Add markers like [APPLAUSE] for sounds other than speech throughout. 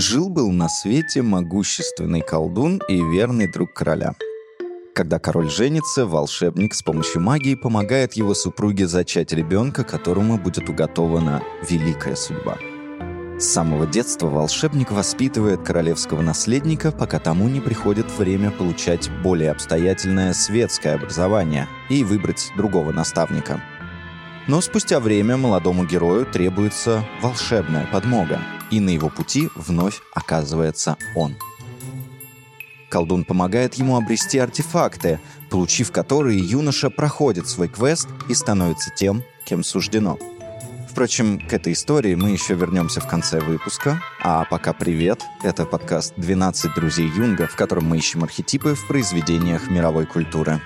Жил-был на свете могущественный колдун и верный друг короля. Когда король женится, волшебник с помощью магии помогает его супруге зачать ребенка, которому будет уготована великая судьба. С самого детства волшебник воспитывает королевского наследника, пока тому не приходит время получать более обстоятельное светское образование и выбрать другого наставника. Но спустя время молодому герою требуется волшебная подмога – и на его пути вновь оказывается он. Колдун помогает ему обрести артефакты, получив которые юноша проходит свой квест и становится тем, кем суждено. Впрочем, к этой истории мы еще вернемся в конце выпуска. А пока привет. Это подкаст «12 друзей Юнга», в котором мы ищем архетипы в произведениях мировой культуры.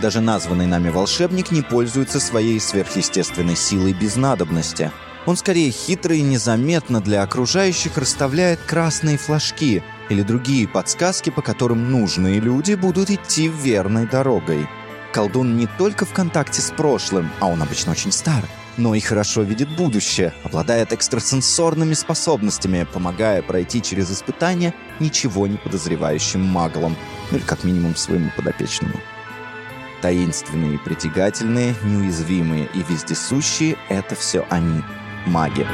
Даже названный нами волшебник не пользуется своей сверхъестественной силой без надобности. Он скорее хитро и незаметно для окружающих расставляет красные флажки или другие подсказки, по которым нужные люди будут идти верной дорогой. Колдун не только в контакте с прошлым, а он обычно очень стар, но и хорошо видит будущее, обладает экстрасенсорными способностями, помогая пройти через испытания ничего не подозревающим маглам, ну или как минимум своему подопечному. Таинственные притягательные, неуязвимые и вездесущие — это все они, маги.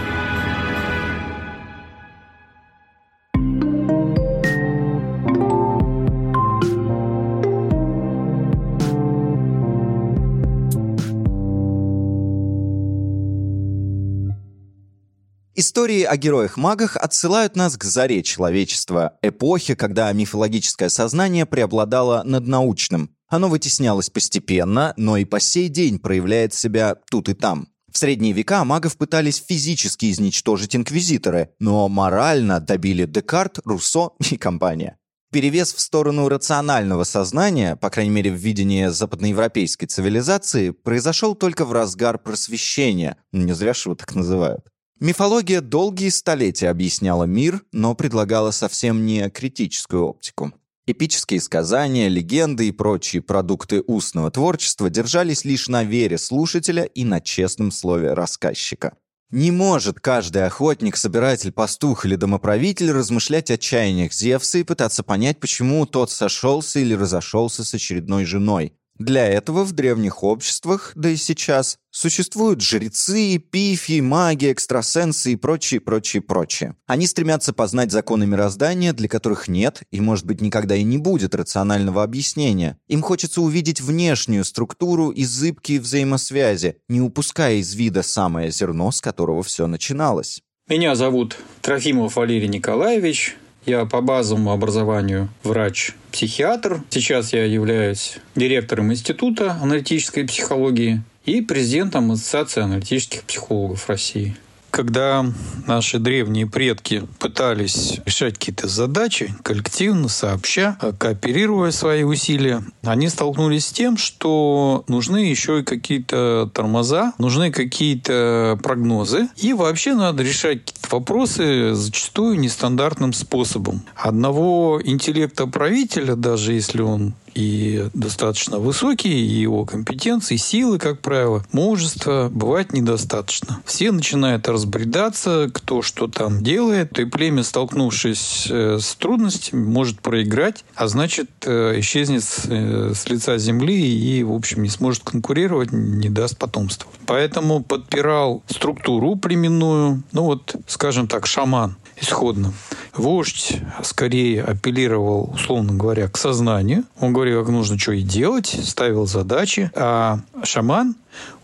Истории о героях-магах отсылают нас к заре человечества, эпохе, когда мифологическое сознание преобладало над научным, оно вытеснялось постепенно, но и по сей день проявляет себя тут и там. В средние века магов пытались физически изничтожить инквизиторы, но морально добили Декарт, Руссо [LAUGHS] и компания. Перевес в сторону рационального сознания, по крайней мере в видении западноевропейской цивилизации, произошел только в разгар просвещения, не зря же его так называют. Мифология долгие столетия объясняла мир, но предлагала совсем не критическую оптику. Эпические сказания, легенды и прочие продукты устного творчества держались лишь на вере слушателя и на честном слове рассказчика. Не может каждый охотник, собиратель, пастух или домоправитель размышлять о чаяниях Зевса и пытаться понять, почему тот сошелся или разошелся с очередной женой. Для этого в древних обществах, да и сейчас, существуют жрецы, пифи, маги, экстрасенсы и прочее, прочее, прочее. Они стремятся познать законы мироздания, для которых нет и, может быть, никогда и не будет рационального объяснения. Им хочется увидеть внешнюю структуру и зыбкие взаимосвязи, не упуская из вида самое зерно, с которого все начиналось. Меня зовут Трофимов Валерий Николаевич. Я по базовому образованию врач-психиатр. Сейчас я являюсь директором Института аналитической психологии и президентом Ассоциации аналитических психологов России когда наши древние предки пытались решать какие-то задачи коллективно, сообща, кооперируя свои усилия, они столкнулись с тем, что нужны еще и какие-то тормоза, нужны какие-то прогнозы, и вообще надо решать вопросы зачастую нестандартным способом. Одного интеллекта правителя, даже если он и достаточно высокие, и его компетенции, силы, как правило, мужества бывает недостаточно. Все начинают разбредаться, кто что там делает, и племя, столкнувшись э, с трудностями, может проиграть, а значит, э, исчезнет э, с лица земли и, в общем, не сможет конкурировать, не даст потомства. Поэтому подпирал структуру племенную, ну вот, скажем так, шаман исходно. Вождь скорее апеллировал, условно говоря, к сознанию. Он говорил, как нужно что и делать, ставил задачи. А шаман,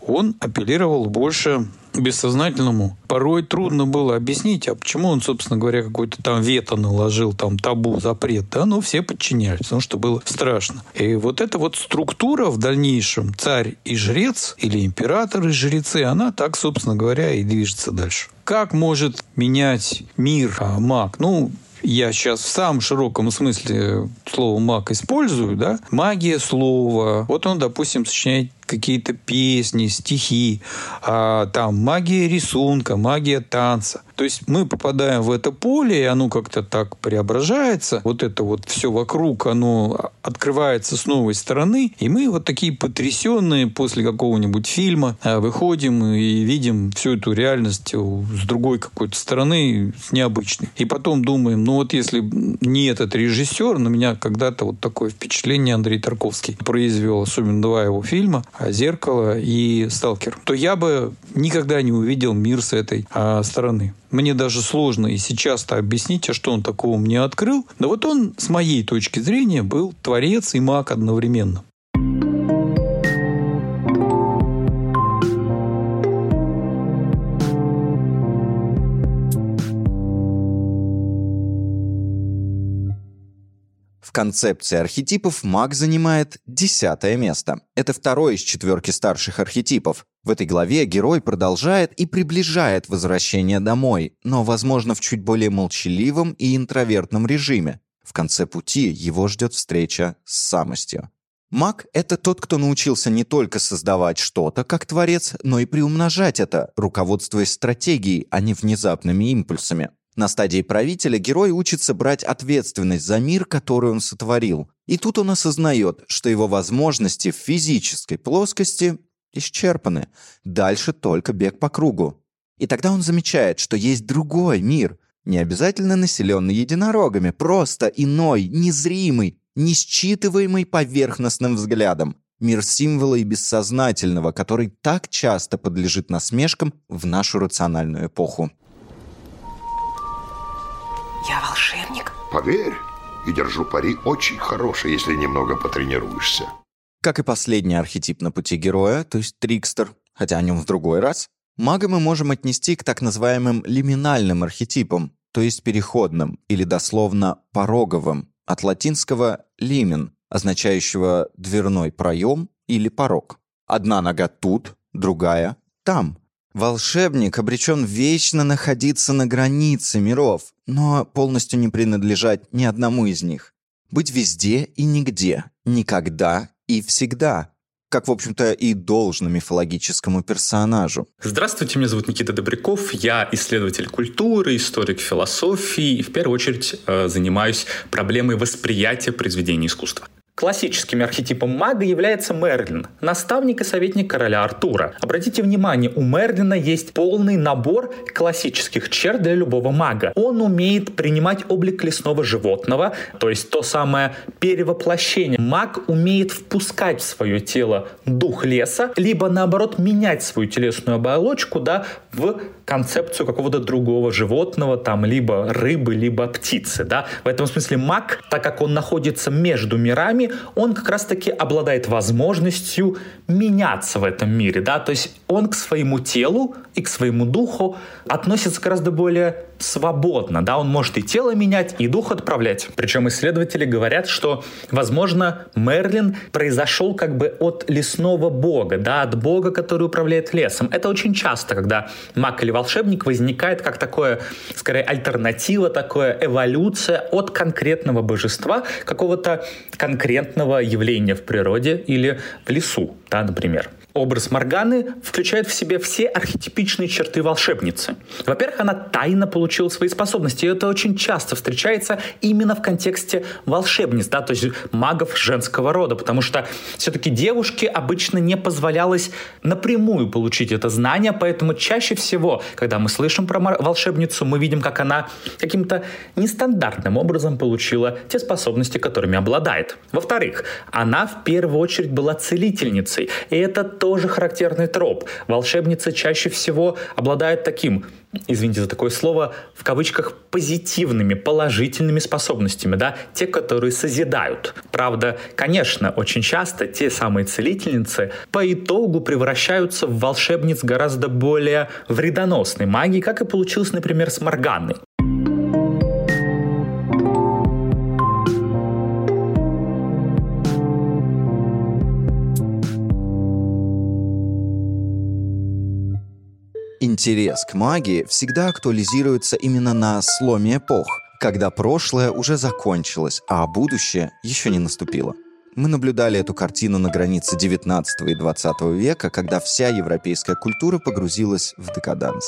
он апеллировал больше бессознательному. Порой трудно было объяснить, а почему он, собственно говоря, какой-то там вето наложил, там табу, запрет, да, но все подчинялись, потому что было страшно. И вот эта вот структура в дальнейшем, царь и жрец, или император и жрецы, она так, собственно говоря, и движется дальше. Как может менять мир а, маг? Ну, я сейчас в самом широком смысле слова маг использую, да, магия слова. Вот он, допустим, сочиняет какие-то песни, стихи, а там магия рисунка, магия танца. То есть мы попадаем в это поле, и оно как-то так преображается. Вот это вот все вокруг, оно открывается с новой стороны. И мы вот такие потрясенные после какого-нибудь фильма а, выходим и видим всю эту реальность с другой какой-то стороны, с необычной. И потом думаем, ну вот если не этот режиссер, на меня когда-то вот такое впечатление Андрей Тарковский произвел, особенно два его фильма «Зеркало» и «Сталкер», то я бы никогда не увидел мир с этой а, стороны. Мне даже сложно и сейчас-то объяснить, а что он такого мне открыл. Да вот он, с моей точки зрения, был творец и маг одновременно. В концепции архетипов маг занимает десятое место. Это второй из четверки старших архетипов. В этой главе герой продолжает и приближает возвращение домой, но, возможно, в чуть более молчаливом и интровертном режиме. В конце пути его ждет встреча с самостью. Маг — это тот, кто научился не только создавать что-то как творец, но и приумножать это, руководствуясь стратегией, а не внезапными импульсами. На стадии правителя герой учится брать ответственность за мир, который он сотворил. И тут он осознает, что его возможности в физической плоскости исчерпаны. Дальше только бег по кругу. И тогда он замечает, что есть другой мир, не обязательно населенный единорогами, просто иной, незримый, несчитываемый поверхностным взглядом. Мир символа и бессознательного, который так часто подлежит насмешкам в нашу рациональную эпоху. Я волшебник? Поверь, и держу пари очень хороший, если немного потренируешься. Как и последний архетип на пути героя, то есть Трикстер, хотя о нем в другой раз, мага мы можем отнести к так называемым лиминальным архетипам, то есть переходным или дословно пороговым, от латинского «лимен», означающего «дверной проем» или «порог». Одна нога тут, другая там. Волшебник обречен вечно находиться на границе миров, но полностью не принадлежать ни одному из них. Быть везде и нигде, никогда и всегда. Как, в общем-то, и должно мифологическому персонажу. Здравствуйте, меня зовут Никита Добряков. Я исследователь культуры, историк философии и в первую очередь э, занимаюсь проблемой восприятия произведений искусства. Классическим архетипом мага является Мерлин, наставник и советник короля Артура. Обратите внимание, у Мерлина есть полный набор классических черт для любого мага. Он умеет принимать облик лесного животного, то есть то самое перевоплощение. Маг умеет впускать в свое тело дух леса, либо наоборот менять свою телесную оболочку да, в концепцию какого-то другого животного, там, либо рыбы, либо птицы. Да? В этом смысле маг, так как он находится между мирами, он как раз-таки обладает возможностью меняться в этом мире, да, то есть он к своему телу и к своему духу относится гораздо более свободно, да, он может и тело менять, и дух отправлять. Причем исследователи говорят, что, возможно, Мерлин произошел как бы от лесного бога, да, от бога, который управляет лесом. Это очень часто, когда маг или волшебник возникает как такое, скорее, альтернатива, такое эволюция от конкретного божества, какого-то конкретного явления в природе или в лесу, да, например. Образ Морганы включает в себе все архетипичные черты волшебницы. Во-первых, она тайно получила свои способности, и это очень часто встречается именно в контексте волшебниц, да, то есть магов женского рода, потому что все-таки девушке обычно не позволялось напрямую получить это знание, поэтому чаще всего, когда мы слышим про волшебницу, мы видим, как она каким-то нестандартным образом получила те способности, которыми обладает. Во-вторых, она в первую очередь была целительницей, и это тоже характерный троп. Волшебницы чаще всего обладают таким извините за такое слово, в кавычках позитивными, положительными способностями, да, те, которые созидают. Правда, конечно, очень часто те самые целительницы по итогу превращаются в волшебниц гораздо более вредоносной магии, как и получилось, например, с Морганой. Интерес к магии всегда актуализируется именно на сломе эпох, когда прошлое уже закончилось, а будущее еще не наступило. Мы наблюдали эту картину на границе 19 и 20 века, когда вся европейская культура погрузилась в декаданс.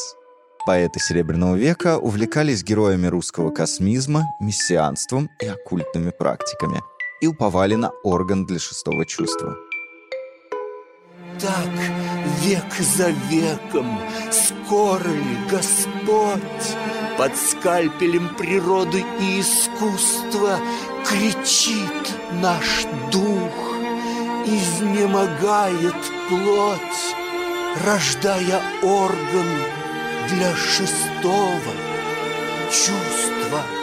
Поэты Серебряного века увлекались героями русского космизма, мессианством и оккультными практиками и уповали на орган для шестого чувства. Так, век за веком, скоро ли Господь под скальпелем природы и искусства кричит наш дух, изнемогает плоть, рождая орган для шестого чувства.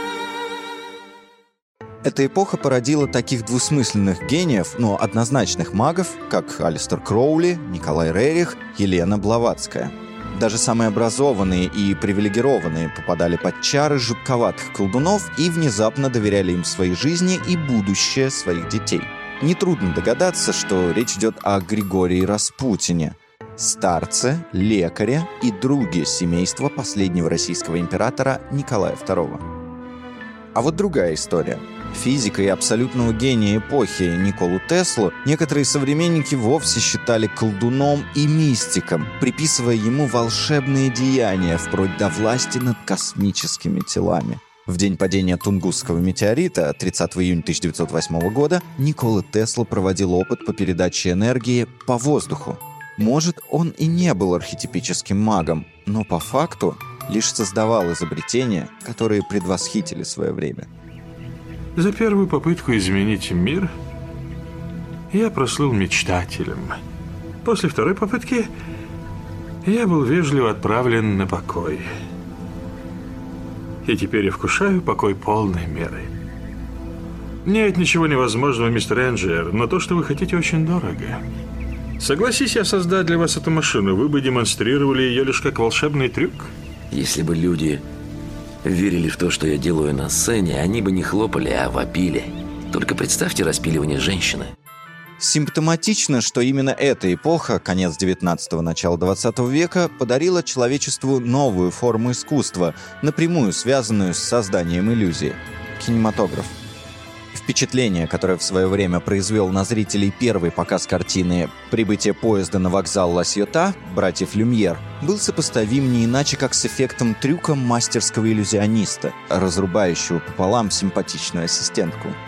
Эта эпоха породила таких двусмысленных гениев, но однозначных магов, как Алистер Кроули, Николай Рерих, Елена Блаватская. Даже самые образованные и привилегированные попадали под чары жутковатых колдунов и внезапно доверяли им своей жизни и будущее своих детей. Нетрудно догадаться, что речь идет о Григории Распутине, старце, лекаре и друге семейства последнего российского императора Николая II. А вот другая история – Физика и абсолютного гения эпохи Николу Теслу некоторые современники вовсе считали колдуном и мистиком, приписывая ему волшебные деяния, вплоть до власти над космическими телами. В день падения Тунгусского метеорита, 30 июня 1908 года, Никола Тесла проводил опыт по передаче энергии по воздуху. Может, он и не был архетипическим магом, но по факту лишь создавал изобретения, которые предвосхитили свое время – за первую попытку изменить мир я прослыл мечтателем. После второй попытки я был вежливо отправлен на покой. И теперь я вкушаю покой полной меры. Нет ничего невозможного, мистер Энджер, но то, что вы хотите, очень дорого. Согласись я создать для вас эту машину, вы бы демонстрировали ее лишь как волшебный трюк? Если бы люди верили в то, что я делаю на сцене, они бы не хлопали, а вопили. Только представьте распиливание женщины. Симптоматично, что именно эта эпоха, конец 19-го, начало 20 века, подарила человечеству новую форму искусства, напрямую связанную с созданием иллюзии – кинематограф. Впечатление, которое в свое время произвел на зрителей первый показ картины «Прибытие поезда на вокзал Ла-Сьота» братьев Люмьер, был сопоставим не иначе, как с эффектом трюка мастерского иллюзиониста, разрубающего пополам симпатичную ассистентку –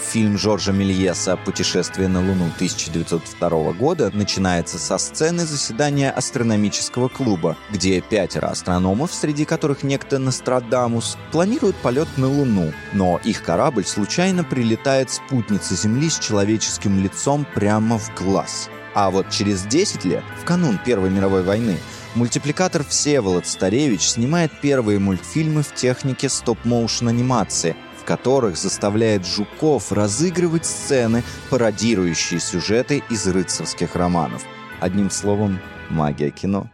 Фильм Жоржа Мельеса «Путешествие на Луну» 1902 года начинается со сцены заседания астрономического клуба, где пятеро астрономов, среди которых некто Нострадамус, планируют полет на Луну, но их корабль случайно прилетает спутнице Земли с человеческим лицом прямо в глаз. А вот через 10 лет, в канун Первой мировой войны, мультипликатор Всеволод Старевич снимает первые мультфильмы в технике стоп-моушен анимации – которых заставляет жуков разыгрывать сцены, пародирующие сюжеты из рыцарских романов. Одним словом, магия кино.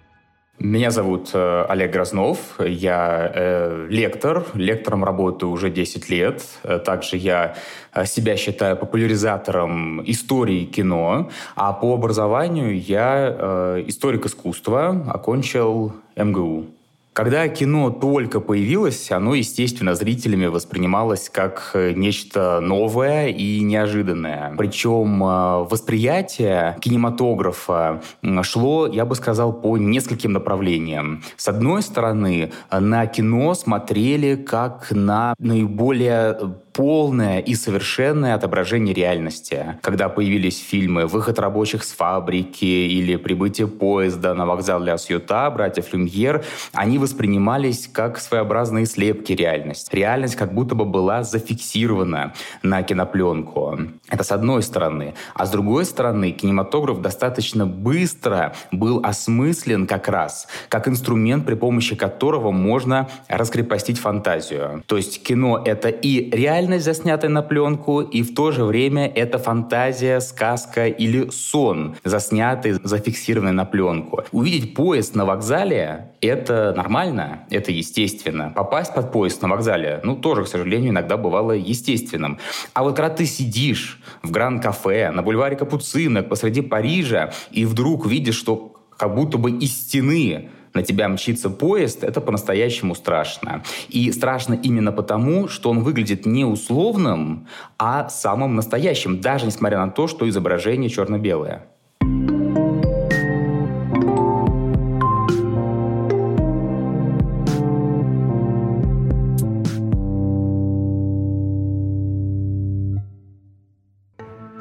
Меня зовут э, Олег Грознов, я э, лектор, лектором работаю уже 10 лет. Также я э, себя считаю популяризатором истории кино, а по образованию я э, историк искусства, окончил МГУ. Когда кино только появилось, оно, естественно, зрителями воспринималось как э, нечто новое и неожиданное. Причем э, восприятие кинематографа шло, я бы сказал, по нескольким направлениям. С одной стороны, на кино смотрели как на наиболее полное и совершенное отображение реальности. Когда появились фильмы «Выход рабочих с фабрики» или «Прибытие поезда на вокзал Ля Сьюта» братьев Люмьер, они воспринимались как своеобразные слепки реальности. Реальность как будто бы была зафиксирована на кинопленку. Это с одной стороны. А с другой стороны, кинематограф достаточно быстро был осмыслен как раз, как инструмент, при помощи которого можно раскрепостить фантазию. То есть кино — это и реальность, реальность, заснятая на пленку, и в то же время это фантазия, сказка или сон, заснятый, зафиксированный на пленку. Увидеть поезд на вокзале — это нормально, это естественно. Попасть под поезд на вокзале, ну, тоже, к сожалению, иногда бывало естественным. А вот когда ты сидишь в Гранд-кафе, на бульваре Капуцинок, посреди Парижа, и вдруг видишь, что как будто бы из стены на тебя мчится поезд, это по-настоящему страшно. И страшно именно потому, что он выглядит не условным, а самым настоящим, даже несмотря на то, что изображение черно-белое.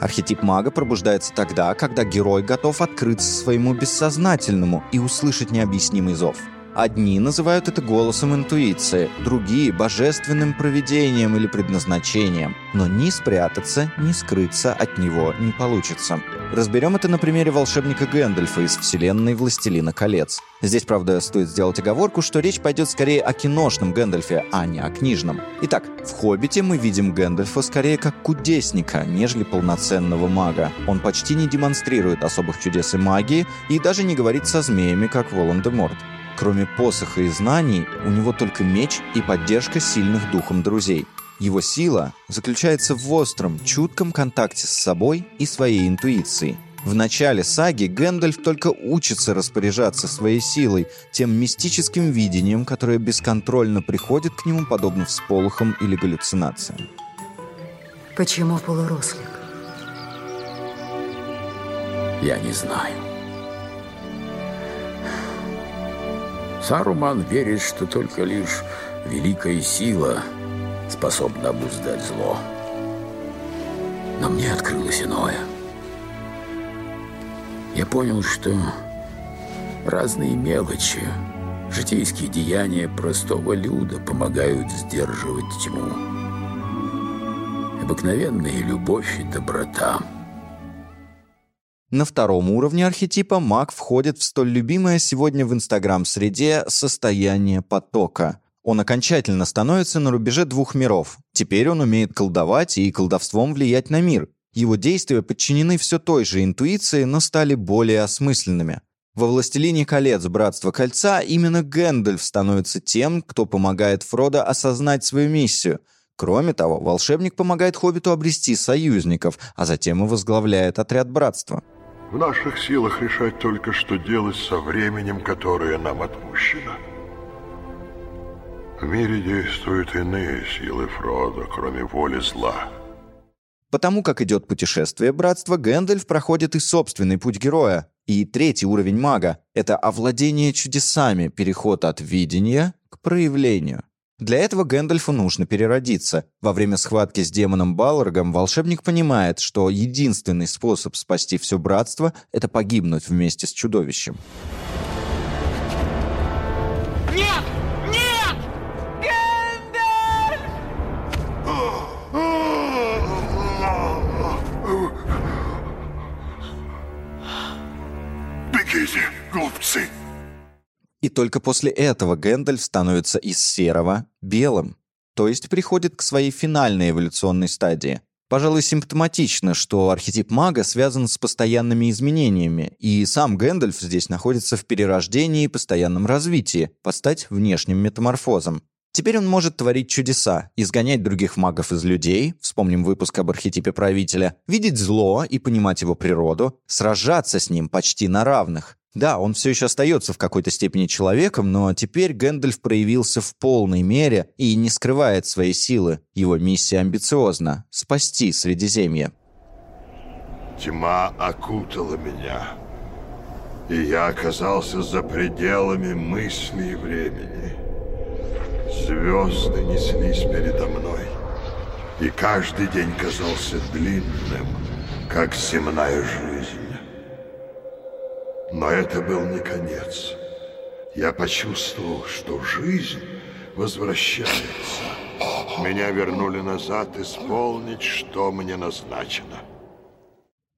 Архетип мага пробуждается тогда, когда герой готов открыться своему бессознательному и услышать необъяснимый зов. Одни называют это голосом интуиции, другие – божественным провидением или предназначением. Но ни спрятаться, ни скрыться от него не получится. Разберем это на примере волшебника Гэндальфа из вселенной «Властелина колец». Здесь, правда, стоит сделать оговорку, что речь пойдет скорее о киношном Гэндальфе, а не о книжном. Итак, в «Хоббите» мы видим Гэндальфа скорее как кудесника, нежели полноценного мага. Он почти не демонстрирует особых чудес и магии и даже не говорит со змеями, как Волан-де-Морт. Кроме посоха и знаний, у него только меч и поддержка сильных духом друзей. Его сила заключается в остром, чутком контакте с собой и своей интуицией. В начале саги Гэндальф только учится распоряжаться своей силой, тем мистическим видением, которое бесконтрольно приходит к нему подобно всполохам или галлюцинациям. Почему полурослик? Я не знаю. Саруман верит, что только лишь великая сила способна обуздать зло. Но мне открылось иное. Я понял, что разные мелочи, житейские деяния простого люда помогают сдерживать тьму. Обыкновенная любовь и доброта – на втором уровне архетипа маг входит в столь любимое сегодня в Инстаграм-среде состояние потока. Он окончательно становится на рубеже двух миров. Теперь он умеет колдовать и колдовством влиять на мир. Его действия подчинены все той же интуиции, но стали более осмысленными. Во «Властелине колец. Братство кольца» именно Гэндальф становится тем, кто помогает Фродо осознать свою миссию. Кроме того, волшебник помогает Хоббиту обрести союзников, а затем и возглавляет отряд братства. В наших силах решать только, что делать со временем, которое нам отпущено. В мире действуют иные силы Фрода, кроме воли зла. Потому как идет путешествие братства, Гэндальф проходит и собственный путь героя. И третий уровень мага — это овладение чудесами, переход от видения к проявлению. Для этого Гэндальфу нужно переродиться. Во время схватки с демоном Балрогом волшебник понимает, что единственный способ спасти все братство — это погибнуть вместе с чудовищем. Нет! Нет! Гэндальф! Бегите, глупцы! И только после этого Гэндальф становится из серого белым, то есть приходит к своей финальной эволюционной стадии. Пожалуй, симптоматично, что архетип мага связан с постоянными изменениями, и сам Гэндальф здесь находится в перерождении и постоянном развитии, под стать внешним метаморфозом. Теперь он может творить чудеса, изгонять других магов из людей, вспомним выпуск об архетипе правителя, видеть зло и понимать его природу, сражаться с ним почти на равных. Да, он все еще остается в какой-то степени человеком, но теперь Гэндальф проявился в полной мере и не скрывает своей силы. Его миссия амбициозна — спасти Средиземье. Тьма окутала меня, и я оказался за пределами мысли и времени. Звезды неслись передо мной, и каждый день казался длинным, как земная жизнь. Но это был не конец. Я почувствовал, что жизнь возвращается. Меня вернули назад исполнить, что мне назначено.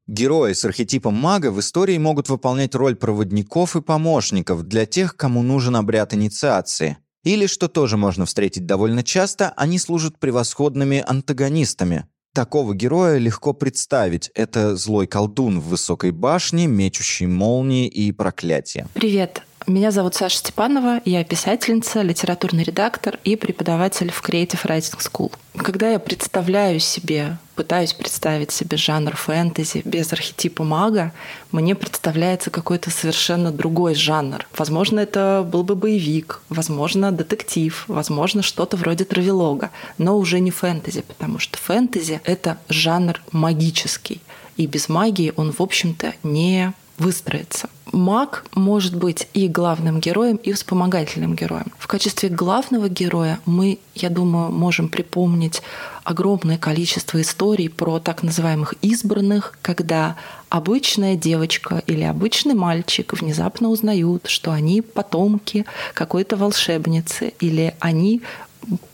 Герои с архетипом мага в истории могут выполнять роль проводников и помощников для тех, кому нужен обряд инициации. Или, что тоже можно встретить довольно часто, они служат превосходными антагонистами, Такого героя легко представить. Это злой колдун в высокой башне, мечущий молнии и проклятия. Привет. Меня зовут Саша Степанова, я писательница, литературный редактор и преподаватель в Creative Writing School. Когда я представляю себе, пытаюсь представить себе жанр фэнтези без архетипа мага, мне представляется какой-то совершенно другой жанр. Возможно, это был бы боевик, возможно, детектив, возможно, что-то вроде травелога, но уже не фэнтези, потому что фэнтези — это жанр магический, и без магии он, в общем-то, не выстроиться. Маг может быть и главным героем, и вспомогательным героем. В качестве главного героя мы, я думаю, можем припомнить огромное количество историй про так называемых избранных, когда обычная девочка или обычный мальчик внезапно узнают, что они потомки какой-то волшебницы, или они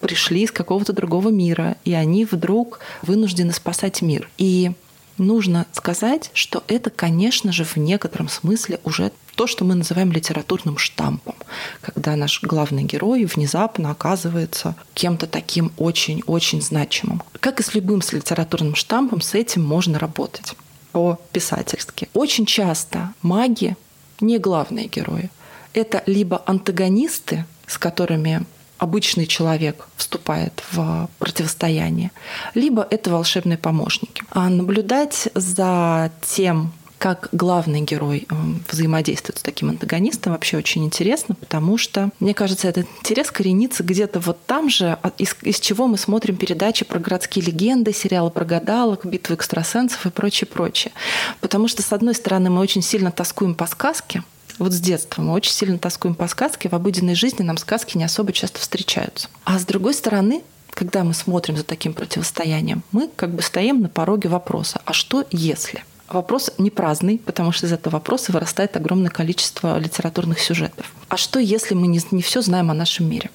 пришли из какого-то другого мира, и они вдруг вынуждены спасать мир. И нужно сказать, что это, конечно же, в некотором смысле уже то, что мы называем литературным штампом, когда наш главный герой внезапно оказывается кем-то таким очень-очень значимым. Как и с любым с литературным штампом, с этим можно работать по-писательски. Очень часто маги не главные герои. Это либо антагонисты, с которыми обычный человек вступает в противостояние, либо это волшебные помощники. А наблюдать за тем, как главный герой взаимодействует с таким антагонистом, вообще очень интересно, потому что, мне кажется, этот интерес коренится где-то вот там же, из, из чего мы смотрим передачи про городские легенды, сериалы про гадалок, битвы экстрасенсов и прочее, прочее. Потому что, с одной стороны, мы очень сильно тоскуем по сказке, вот с детства мы очень сильно тоскуем по сказке, в обыденной жизни нам сказки не особо часто встречаются. А с другой стороны, когда мы смотрим за таким противостоянием, мы как бы стоим на пороге вопроса, а что если? Вопрос не праздный, потому что из этого вопроса вырастает огромное количество литературных сюжетов. А что, если мы не, не все знаем о нашем мире?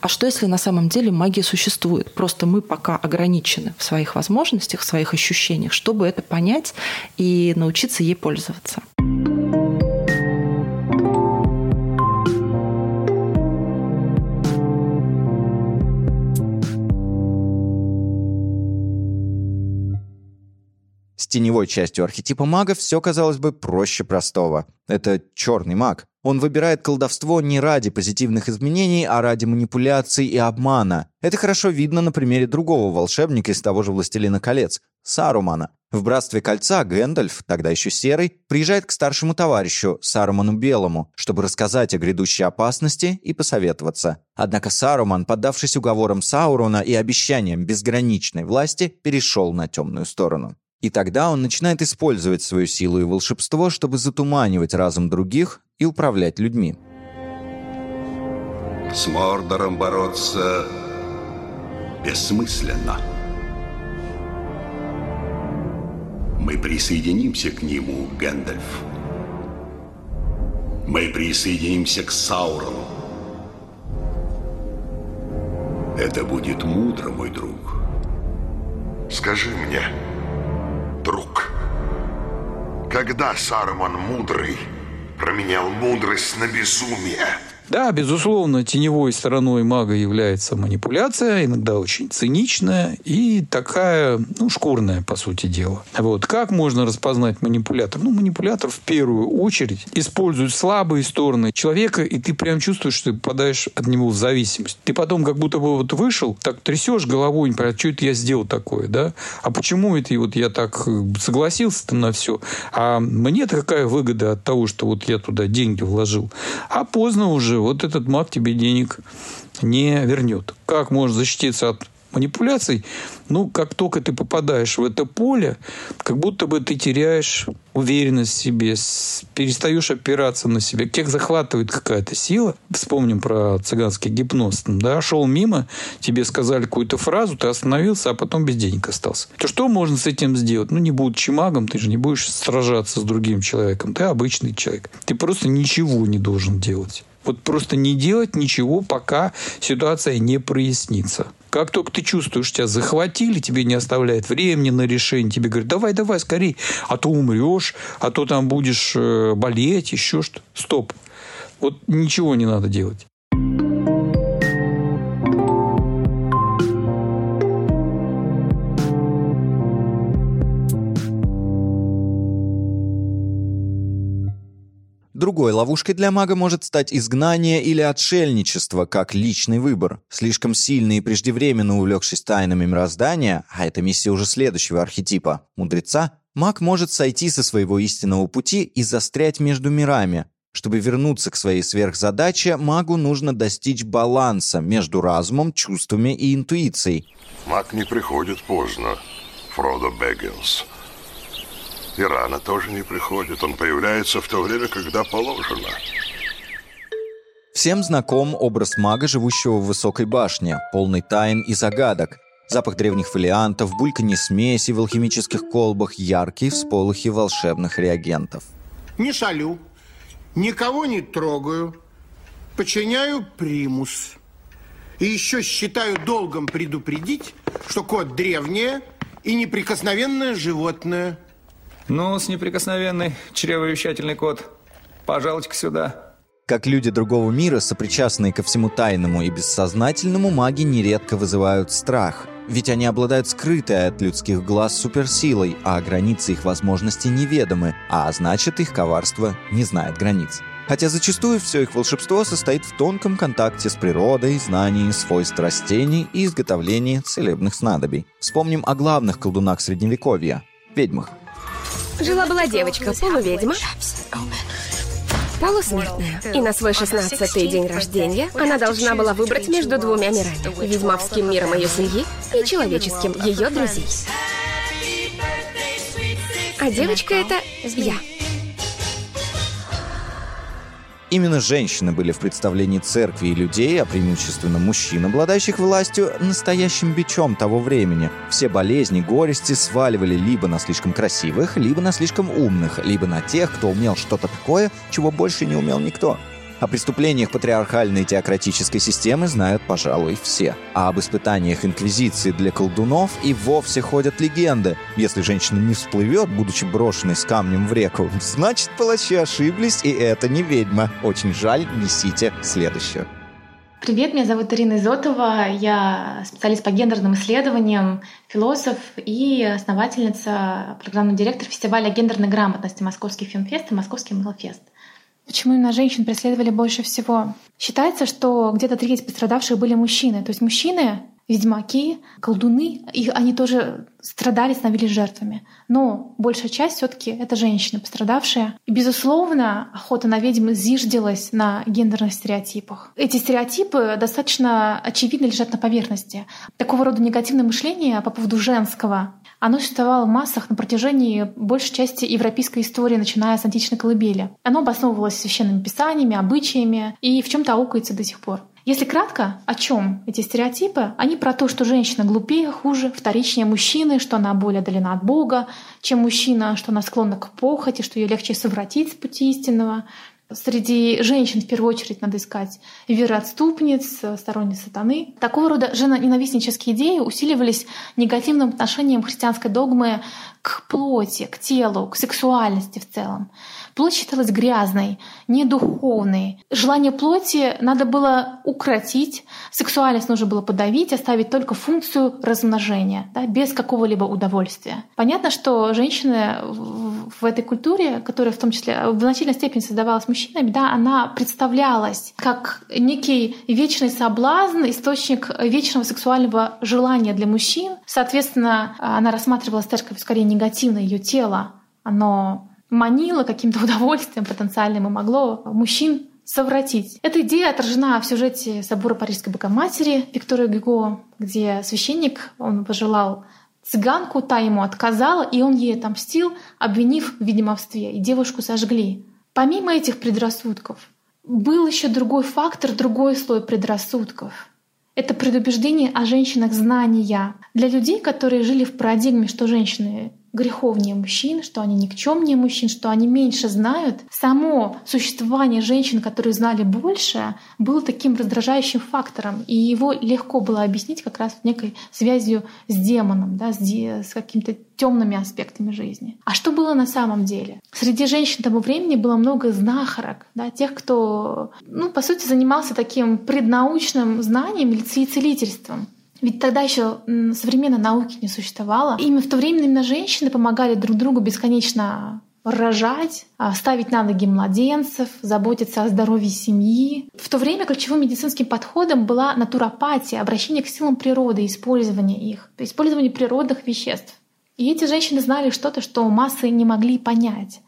А что, если на самом деле магия существует? Просто мы пока ограничены в своих возможностях, в своих ощущениях, чтобы это понять и научиться ей пользоваться. Теневой частью архетипа мага все, казалось бы, проще простого. Это черный маг. Он выбирает колдовство не ради позитивных изменений, а ради манипуляций и обмана. Это хорошо видно на примере другого волшебника из того же «Властелина колец» — Сарумана. В «Братстве кольца» Гэндальф, тогда еще серый, приезжает к старшему товарищу, Саруману Белому, чтобы рассказать о грядущей опасности и посоветоваться. Однако Саруман, поддавшись уговорам Саурона и обещаниям безграничной власти, перешел на темную сторону. И тогда он начинает использовать свою силу и волшебство, чтобы затуманивать разум других и управлять людьми. С Мордором бороться бессмысленно. Мы присоединимся к нему, Гэндальф. Мы присоединимся к Саурону. Это будет мудро, мой друг. Скажи мне, друг. Когда Саруман Мудрый променял мудрость на безумие? Да, безусловно, теневой стороной мага является манипуляция, иногда очень циничная и такая, ну, шкурная, по сути дела. Вот. Как можно распознать манипулятор? Ну, манипулятор в первую очередь использует слабые стороны человека, и ты прям чувствуешь, что ты попадаешь от него в зависимость. Ты потом как будто бы вот вышел, так трясешь головой, понимаешь, что это я сделал такое, да? А почему это вот я так э, согласился-то на все? А мне-то какая выгода от того, что вот я туда деньги вложил? А поздно уже вот этот маг тебе денег не вернет. Как можно защититься от манипуляций? Ну, как только ты попадаешь в это поле, как будто бы ты теряешь уверенность в себе, перестаешь опираться на себя. Тех захватывает какая-то сила. Вспомним про цыганский гипноз. Да, шел мимо, тебе сказали какую-то фразу, ты остановился, а потом без денег остался. То что можно с этим сделать? Ну, не будучи магом, ты же не будешь сражаться с другим человеком. Ты обычный человек. Ты просто ничего не должен делать. Вот просто не делать ничего, пока ситуация не прояснится. Как только ты чувствуешь, тебя захватили, тебе не оставляет времени на решение, тебе говорят, давай, давай, скорей, а то умрешь, а то там будешь э, болеть, еще что. Стоп. Вот ничего не надо делать. Другой ловушкой для мага может стать изгнание или отшельничество, как личный выбор. Слишком сильно и преждевременно увлекшись тайнами мироздания, а это миссия уже следующего архетипа – мудреца, маг может сойти со своего истинного пути и застрять между мирами. Чтобы вернуться к своей сверхзадаче, магу нужно достичь баланса между разумом, чувствами и интуицией. Маг не приходит поздно, Фродо Бэггинс. И рано тоже не приходит. Он появляется в то время, когда положено. Всем знаком образ мага, живущего в высокой башне, полный тайн и загадок. Запах древних фолиантов, бульканье смеси в алхимических колбах, яркие всполохи волшебных реагентов. Не шалю, никого не трогаю, подчиняю примус. И еще считаю долгом предупредить, что кот древнее и неприкосновенное животное – ну, с неприкосновенный чревовещательный кот, пожалуйте-ка сюда. Как люди другого мира, сопричастные ко всему тайному и бессознательному, маги нередко вызывают страх. Ведь они обладают скрытой от людских глаз суперсилой, а границы их возможностей неведомы, а значит их коварство не знает границ. Хотя зачастую все их волшебство состоит в тонком контакте с природой, знании свойств растений и изготовлении целебных снадобий. Вспомним о главных колдунах Средневековья – ведьмах. Жила-была девочка, полуведьма, полусмертная. И на свой шестнадцатый день рождения она должна была выбрать между двумя мирами. Ведьмовским миром ее семьи и человеческим, ее друзей. А девочка это я. Именно женщины были в представлении церкви и людей, а преимущественно мужчин, обладающих властью, настоящим бичом того времени. Все болезни, горести сваливали либо на слишком красивых, либо на слишком умных, либо на тех, кто умел что-то такое, чего больше не умел никто. О преступлениях патриархальной теократической системы знают, пожалуй, все. А об испытаниях инквизиции для колдунов и вовсе ходят легенды. Если женщина не всплывет, будучи брошенной с камнем в реку, значит, палачи ошиблись, и это не ведьма. Очень жаль, несите следующее. Привет, меня зовут Ирина Изотова. Я специалист по гендерным исследованиям, философ и основательница, программный директор фестиваля гендерной грамотности Московский фильмфест и Московский Мелфест. Почему именно женщин преследовали больше всего? Считается, что где-то треть пострадавших были мужчины. То есть мужчины, ведьмаки, колдуны, их, они тоже страдали, становились жертвами. Но большая часть все таки это женщины, пострадавшие. И, безусловно, охота на ведьм зиждилась на гендерных стереотипах. Эти стереотипы достаточно очевидно лежат на поверхности. Такого рода негативное мышление по поводу женского оно существовало в массах на протяжении большей части европейской истории, начиная с античной колыбели. Оно обосновывалось священными писаниями, обычаями и в чем то аукается до сих пор. Если кратко, о чем эти стереотипы? Они про то, что женщина глупее, хуже, вторичнее мужчины, что она более отдалена от Бога, чем мужчина, что она склонна к похоти, что ее легче совратить с пути истинного, Среди женщин в первую очередь надо искать вероотступниц, сторонниц сатаны. Такого рода женоненавистнические идеи усиливались негативным отношением христианской догмы к плоти, к телу, к сексуальности в целом. Плоть считалась грязной, недуховной. Желание плоти надо было укротить, сексуальность нужно было подавить, оставить только функцию размножения, да, без какого-либо удовольствия. Понятно, что женщины в этой культуре, которая в том числе в значительной степени создавалась мужчинами, да, она представлялась как некий вечный соблазн, источник вечного сексуального желания для мужчин. Соответственно, она рассматривалась церковь скорее негативно, ее тело, оно манило каким-то [LAUGHS] удовольствием потенциальным и могло мужчин совратить. Эта идея отражена в сюжете собора Парижской Богоматери Виктории Гюго, где священник, он пожелал цыганку, та ему отказала, и он ей отомстил, обвинив в ведьмовстве, и девушку сожгли. Помимо этих предрассудков, был еще другой фактор, другой слой предрассудков. Это предубеждение о женщинах знания. Для людей, которые жили в парадигме, что женщины греховнее мужчин, что они никчемнее мужчин, что они меньше знают. Само существование женщин, которые знали больше, было таким раздражающим фактором, и его легко было объяснить как раз некой связью с демоном, да, с, де, с какими-то темными аспектами жизни. А что было на самом деле? Среди женщин того времени было много знахарок, да, тех, кто, ну, по сути, занимался таким преднаучным знанием или целительством. Ведь тогда еще современной науки не существовало. Именно в то время именно женщины помогали друг другу бесконечно рожать, а, ставить на ноги младенцев, заботиться о здоровье семьи. В то время ключевым медицинским подходом была натуропатия, обращение к силам природы, использование их, использование природных веществ. И эти женщины знали что-то, что массы не могли понять.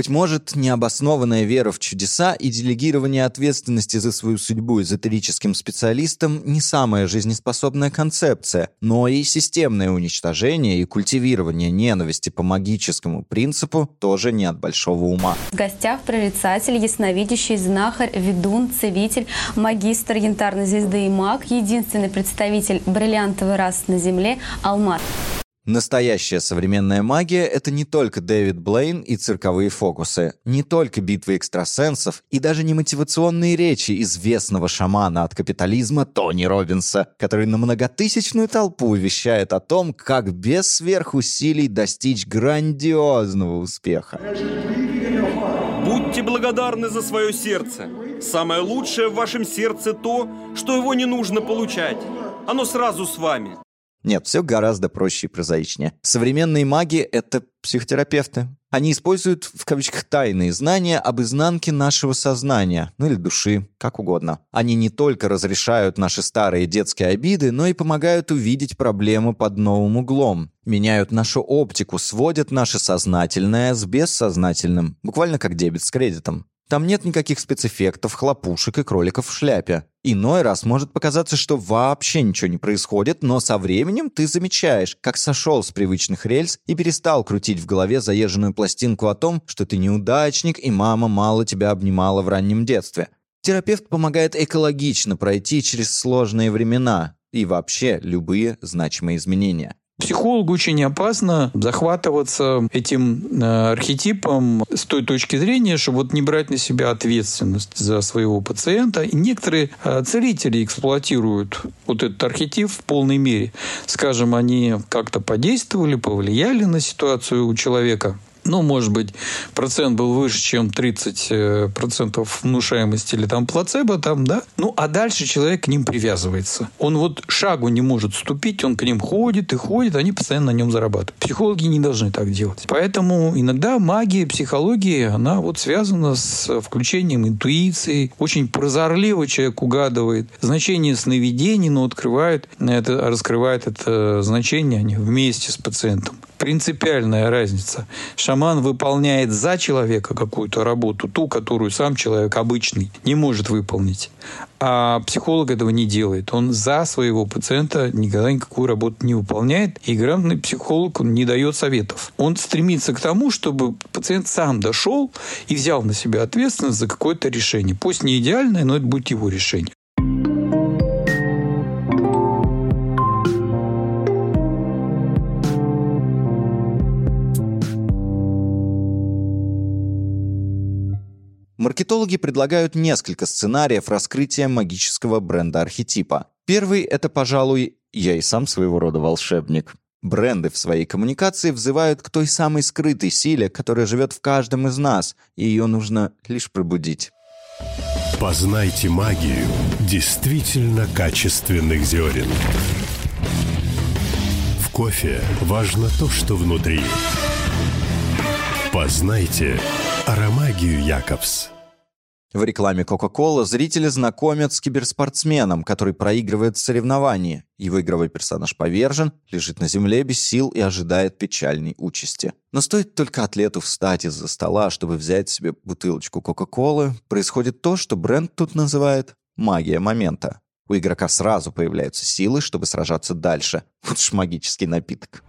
Быть может, необоснованная вера в чудеса и делегирование ответственности за свою судьбу эзотерическим специалистам не самая жизнеспособная концепция, но и системное уничтожение и культивирование ненависти по магическому принципу тоже не от большого ума. В гостях прорицатель, ясновидящий, знахарь, ведун, целитель, магистр янтарной звезды и маг, единственный представитель бриллиантовой расы на Земле – Алмаз. Настоящая современная магия — это не только Дэвид Блейн и цирковые фокусы, не только битвы экстрасенсов и даже не мотивационные речи известного шамана от капитализма Тони Робинса, который на многотысячную толпу вещает о том, как без сверхусилий достичь грандиозного успеха. Будьте благодарны за свое сердце. Самое лучшее в вашем сердце то, что его не нужно получать. Оно сразу с вами. Нет, все гораздо проще и прозаичнее. Современные маги — это психотерапевты. Они используют в кавычках тайные знания об изнанке нашего сознания, ну или души, как угодно. Они не только разрешают наши старые детские обиды, но и помогают увидеть проблему под новым углом. Меняют нашу оптику, сводят наше сознательное с бессознательным, буквально как дебет с кредитом. Там нет никаких спецэффектов, хлопушек и кроликов в шляпе. Иной раз может показаться, что вообще ничего не происходит, но со временем ты замечаешь, как сошел с привычных рельс и перестал крутить в голове заезженную пластинку о том, что ты неудачник и мама мало тебя обнимала в раннем детстве. Терапевт помогает экологично пройти через сложные времена и вообще любые значимые изменения. Психологу очень опасно захватываться этим э, архетипом с той точки зрения, что вот не брать на себя ответственность за своего пациента. И некоторые э, целители эксплуатируют вот этот архетип в полной мере. Скажем, они как-то подействовали, повлияли на ситуацию у человека, ну, может быть, процент был выше, чем 30% э, внушаемости или там плацебо, там, да. Ну, а дальше человек к ним привязывается. Он вот шагу не может ступить, он к ним ходит и ходит, они постоянно на нем зарабатывают. Психологи не должны так делать. Поэтому иногда магия, психология, она вот связана с включением интуиции. Очень прозорливо человек угадывает значение сновидений, но открывает, это, раскрывает это значение они вместе с пациентом принципиальная разница. Шаман выполняет за человека какую-то работу, ту, которую сам человек обычный не может выполнить. А психолог этого не делает. Он за своего пациента никогда никакую работу не выполняет. И грамотный психолог он не дает советов. Он стремится к тому, чтобы пациент сам дошел и взял на себя ответственность за какое-то решение. Пусть не идеальное, но это будет его решение. Маркетологи предлагают несколько сценариев раскрытия магического бренда-архетипа. Первый — это, пожалуй, я и сам своего рода волшебник. Бренды в своей коммуникации взывают к той самой скрытой силе, которая живет в каждом из нас, и ее нужно лишь пробудить. Познайте магию действительно качественных зерен. В кофе важно то, что внутри. Познайте Аромагию Якобс. В рекламе Coca-Cola зрители знакомят с киберспортсменом, который проигрывает в соревновании. Его игровой персонаж повержен, лежит на земле без сил и ожидает печальной участи. Но стоит только атлету встать из-за стола, чтобы взять себе бутылочку Кока-Колы, происходит то, что бренд тут называет «магия момента». У игрока сразу появляются силы, чтобы сражаться дальше. Вот ж магический напиток.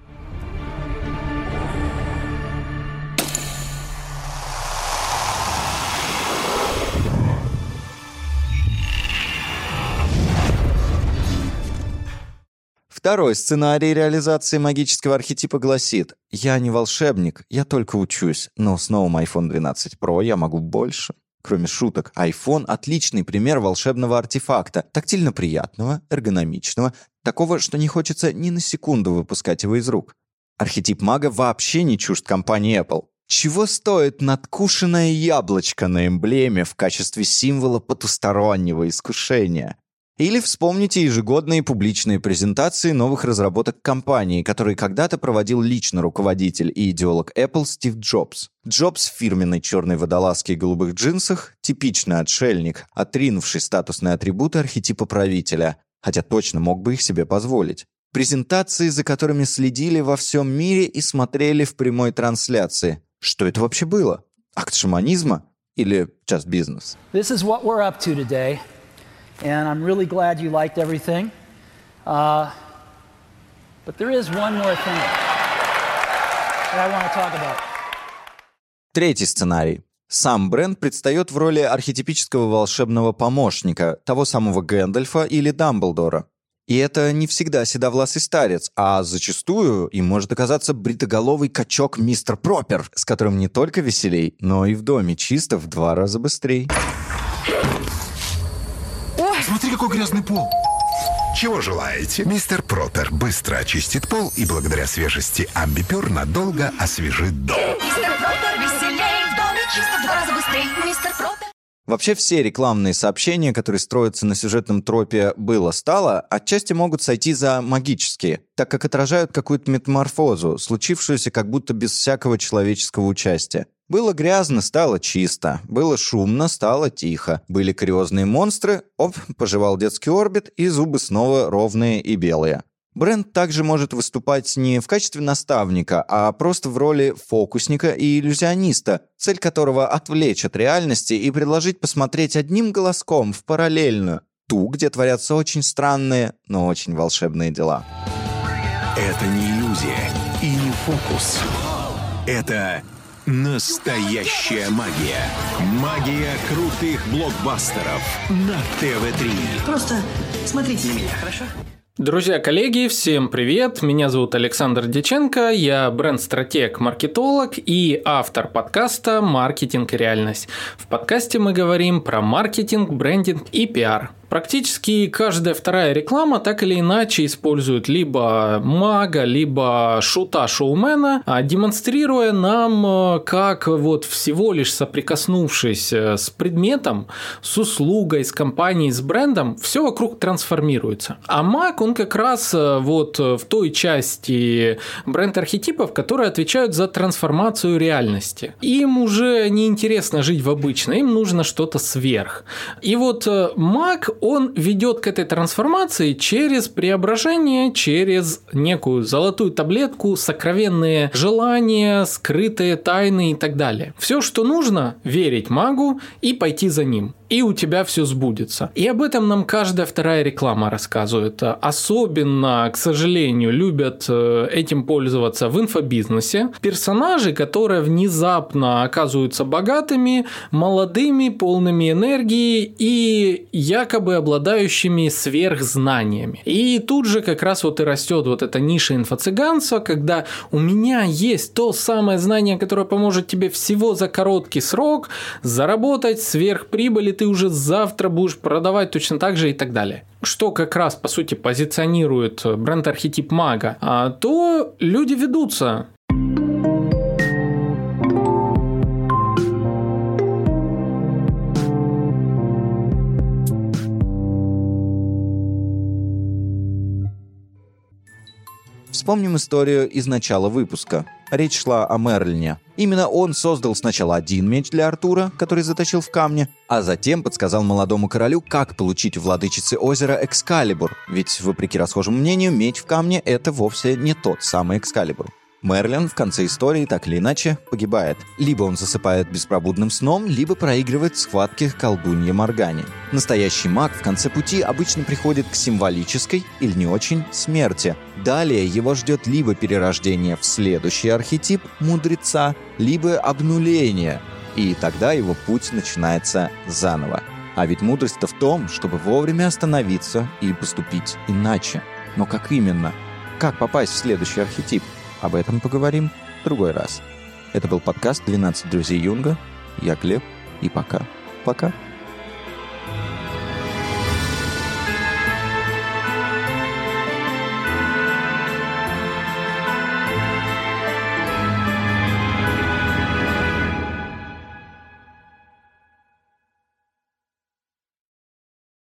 Второй сценарий реализации магического архетипа гласит «Я не волшебник, я только учусь, но с новым iPhone 12 Pro я могу больше». Кроме шуток, iPhone — отличный пример волшебного артефакта, тактильно приятного, эргономичного, такого, что не хочется ни на секунду выпускать его из рук. Архетип мага вообще не чужд компании Apple. Чего стоит надкушенное яблочко на эмблеме в качестве символа потустороннего искушения? Или вспомните ежегодные публичные презентации новых разработок компании, которые когда-то проводил лично руководитель и идеолог Apple Стив Джобс. Джобс в фирменной черной водолазке и голубых джинсах – типичный отшельник, отринувший статусные атрибуты архетипа правителя, хотя точно мог бы их себе позволить. Презентации, за которыми следили во всем мире и смотрели в прямой трансляции. Что это вообще было? Акт шаманизма или just business? This is what we're up to today. And I'm really glad you liked everything. Uh, but there is one more thing that I want to talk about. Третий сценарий. Сам бренд предстает в роли архетипического волшебного помощника, того самого Гэндальфа или Дамблдора. И это не всегда седовласый старец, а зачастую им может оказаться бритоголовый качок мистер Пропер, с которым не только веселей, но и в доме чисто в два раза быстрее. Какой грязный пол. Чего желаете? Мистер Пропер быстро очистит пол и благодаря свежести амбипюр надолго освежит дом. Мистер Пропер веселей в доме чисто в два раза быстрее. Мистер Пропер. Вообще все рекламные сообщения, которые строятся на сюжетном тропе «было-стало», отчасти могут сойти за магические, так как отражают какую-то метаморфозу, случившуюся как будто без всякого человеческого участия. Было грязно, стало чисто. Было шумно, стало тихо. Были кариозные монстры, оп, пожевал детский орбит, и зубы снова ровные и белые. Бренд также может выступать не в качестве наставника, а просто в роли фокусника и иллюзиониста, цель которого отвлечь от реальности и предложить посмотреть одним голоском в параллельную, ту, где творятся очень странные, но очень волшебные дела. Это не иллюзия и не фокус. Это Настоящая магия. Магия крутых блокбастеров на ТВ-3. Просто смотрите на меня, хорошо? Друзья, коллеги, всем привет! Меня зовут Александр Деченко, я бренд-стратег, маркетолог и автор подкаста «Маркетинг и реальность». В подкасте мы говорим про маркетинг, брендинг и пиар – Практически каждая вторая реклама так или иначе использует либо мага, либо шута-шоумена, а демонстрируя нам, э, как вот всего лишь соприкоснувшись э, с предметом, с услугой, с компанией, с брендом, все вокруг трансформируется. А маг, он как раз э, вот в той части бренд-архетипов, которые отвечают за трансформацию реальности. Им уже не интересно жить в обычной, им нужно что-то сверх. И вот маг, он ведет к этой трансформации через преображение, через некую золотую таблетку, сокровенные желания, скрытые тайны и так далее. Все, что нужно, верить магу и пойти за ним и у тебя все сбудется. И об этом нам каждая вторая реклама рассказывает. Особенно, к сожалению, любят э, этим пользоваться в инфобизнесе. Персонажи, которые внезапно оказываются богатыми, молодыми, полными энергии и якобы обладающими сверхзнаниями. И тут же как раз вот и растет вот эта ниша инфо-цыганства, когда у меня есть то самое знание, которое поможет тебе всего за короткий срок заработать сверхприбыль, ты уже завтра будешь продавать точно так же и так далее. Что как раз, по сути, позиционирует бренд-архетип мага, а то люди ведутся. Вспомним историю из начала выпуска. Речь шла о Мерлине. Именно он создал сначала один меч для Артура, который заточил в камне, а затем подсказал молодому королю, как получить у владычицы озера Экскалибур, ведь, вопреки расхожему мнению, меч в камне — это вовсе не тот самый Экскалибур. Мерлин в конце истории так или иначе погибает. Либо он засыпает беспробудным сном, либо проигрывает в схватке колдунья Моргане. Настоящий маг в конце пути обычно приходит к символической или не очень смерти. Далее его ждет либо перерождение в следующий архетип мудреца, либо обнуление, и тогда его путь начинается заново. А ведь мудрость-то в том, чтобы вовремя остановиться и поступить иначе. Но как именно? Как попасть в следующий архетип? Об этом поговорим в другой раз. Это был подкаст «12 друзей Юнга». Я Глеб, и пока. Пока.